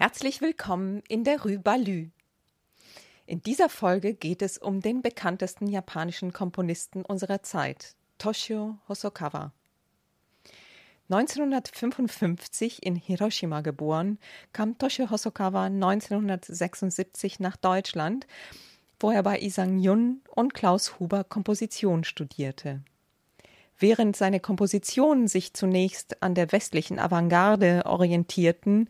Herzlich willkommen in der Rue Balü. In dieser Folge geht es um den bekanntesten japanischen Komponisten unserer Zeit, Toshio Hosokawa. 1955 in Hiroshima geboren, kam Toshio Hosokawa 1976 nach Deutschland, wo er bei Isang Yun und Klaus Huber Komposition studierte. Während seine Kompositionen sich zunächst an der westlichen Avantgarde orientierten,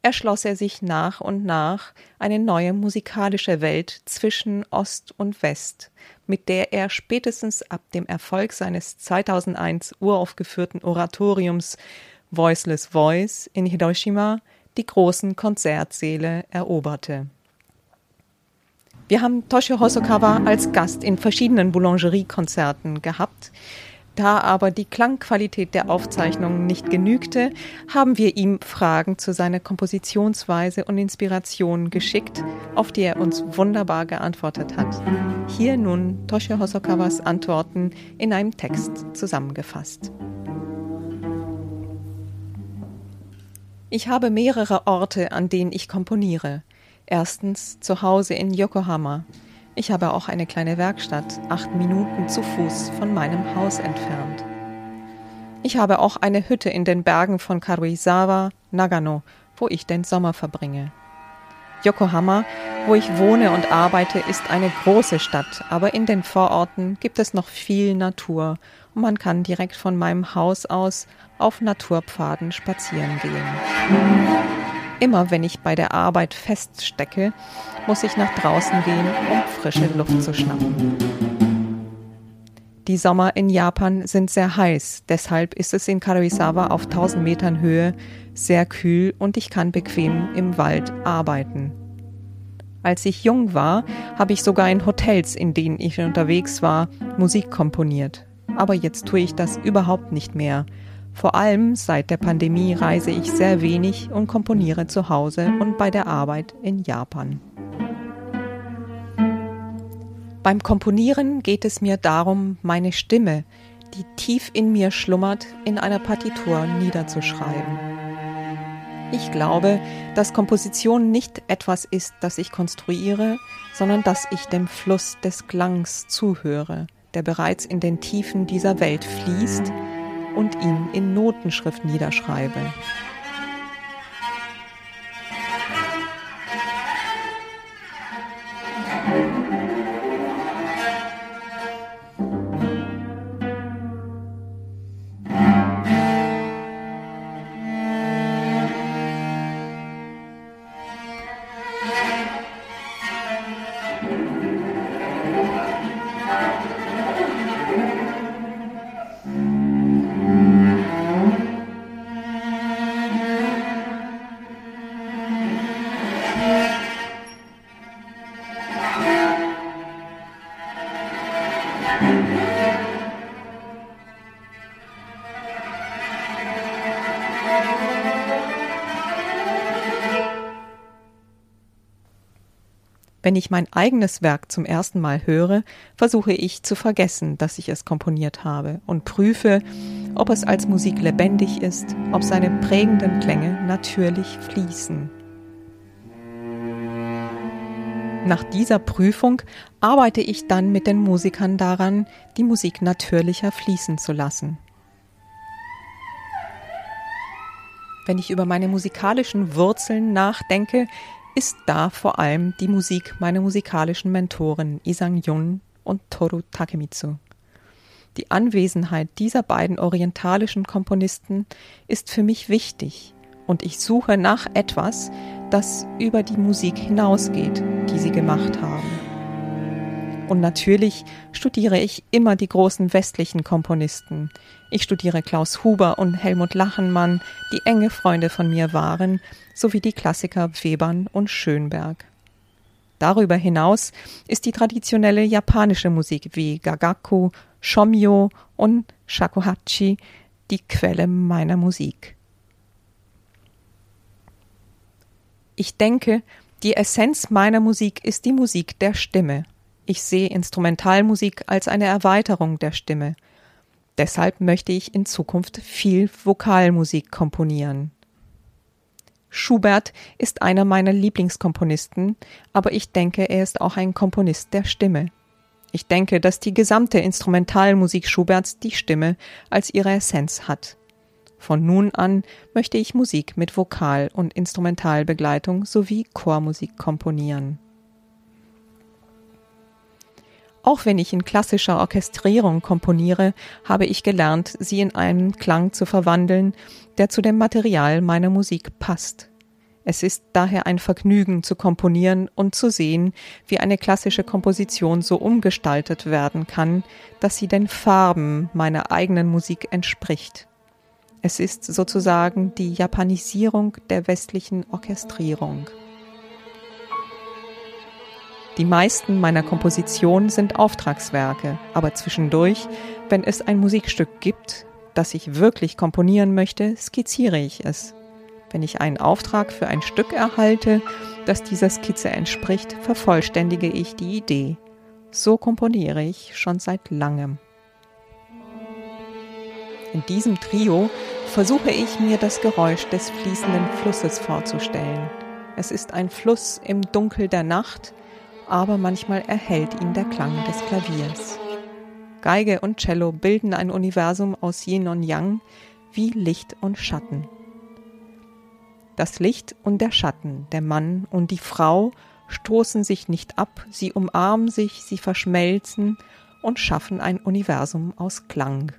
erschloss er sich nach und nach eine neue musikalische Welt zwischen Ost und West, mit der er spätestens ab dem Erfolg seines 2001 uraufgeführten Oratoriums Voiceless Voice in Hiroshima die großen Konzertsäle eroberte. Wir haben Toshio Hosokawa als Gast in verschiedenen Boulangerie-Konzerten gehabt. Da aber die Klangqualität der Aufzeichnungen nicht genügte, haben wir ihm Fragen zu seiner Kompositionsweise und Inspiration geschickt, auf die er uns wunderbar geantwortet hat. Hier nun Toshio Hosokawas Antworten in einem Text zusammengefasst. Ich habe mehrere Orte, an denen ich komponiere. Erstens zu Hause in Yokohama. Ich habe auch eine kleine Werkstatt, acht Minuten zu Fuß von meinem Haus entfernt. Ich habe auch eine Hütte in den Bergen von Karuizawa, Nagano, wo ich den Sommer verbringe. Yokohama, wo ich wohne und arbeite, ist eine große Stadt, aber in den Vororten gibt es noch viel Natur und man kann direkt von meinem Haus aus auf Naturpfaden spazieren gehen. Immer wenn ich bei der Arbeit feststecke, muss ich nach draußen gehen, um frische Luft zu schnappen. Die Sommer in Japan sind sehr heiß, deshalb ist es in Karuizawa auf 1000 Metern Höhe sehr kühl und ich kann bequem im Wald arbeiten. Als ich jung war, habe ich sogar in Hotels, in denen ich unterwegs war, Musik komponiert. Aber jetzt tue ich das überhaupt nicht mehr, vor allem seit der Pandemie reise ich sehr wenig und komponiere zu Hause und bei der Arbeit in Japan. Beim Komponieren geht es mir darum, meine Stimme, die tief in mir schlummert, in einer Partitur niederzuschreiben. Ich glaube, dass Komposition nicht etwas ist, das ich konstruiere, sondern dass ich dem Fluss des Klangs zuhöre, der bereits in den Tiefen dieser Welt fließt und ihn in Notenschrift niederschreibe. Wenn ich mein eigenes Werk zum ersten Mal höre, versuche ich zu vergessen, dass ich es komponiert habe und prüfe, ob es als Musik lebendig ist, ob seine prägenden Klänge natürlich fließen. Nach dieser Prüfung arbeite ich dann mit den Musikern daran, die Musik natürlicher fließen zu lassen. Wenn ich über meine musikalischen Wurzeln nachdenke, ist da vor allem die Musik meiner musikalischen Mentoren Isang Yun und Toru Takemitsu. Die Anwesenheit dieser beiden orientalischen Komponisten ist für mich wichtig und ich suche nach etwas, das über die Musik hinausgeht, die sie gemacht haben. Und natürlich studiere ich immer die großen westlichen Komponisten. Ich studiere Klaus Huber und Helmut Lachenmann, die enge Freunde von mir waren, sowie die Klassiker Webern und Schönberg. Darüber hinaus ist die traditionelle japanische Musik wie Gagaku, Shomyo und Shakuhachi die Quelle meiner Musik. Ich denke, die Essenz meiner Musik ist die Musik der Stimme. Ich sehe Instrumentalmusik als eine Erweiterung der Stimme. Deshalb möchte ich in Zukunft viel Vokalmusik komponieren. Schubert ist einer meiner Lieblingskomponisten, aber ich denke, er ist auch ein Komponist der Stimme. Ich denke, dass die gesamte Instrumentalmusik Schuberts die Stimme als ihre Essenz hat. Von nun an möchte ich Musik mit Vokal- und Instrumentalbegleitung sowie Chormusik komponieren. Auch wenn ich in klassischer Orchestrierung komponiere, habe ich gelernt, sie in einen Klang zu verwandeln, der zu dem Material meiner Musik passt. Es ist daher ein Vergnügen zu komponieren und zu sehen, wie eine klassische Komposition so umgestaltet werden kann, dass sie den Farben meiner eigenen Musik entspricht. Es ist sozusagen die Japanisierung der westlichen Orchestrierung. Die meisten meiner Kompositionen sind Auftragswerke, aber zwischendurch, wenn es ein Musikstück gibt, das ich wirklich komponieren möchte, skizziere ich es. Wenn ich einen Auftrag für ein Stück erhalte, das dieser Skizze entspricht, vervollständige ich die Idee. So komponiere ich schon seit langem. In diesem Trio versuche ich mir das Geräusch des fließenden Flusses vorzustellen. Es ist ein Fluss im Dunkel der Nacht, aber manchmal erhellt ihn der Klang des Klaviers. Geige und Cello bilden ein Universum aus Yin und Yang wie Licht und Schatten. Das Licht und der Schatten, der Mann und die Frau stoßen sich nicht ab, sie umarmen sich, sie verschmelzen und schaffen ein Universum aus Klang.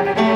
Musik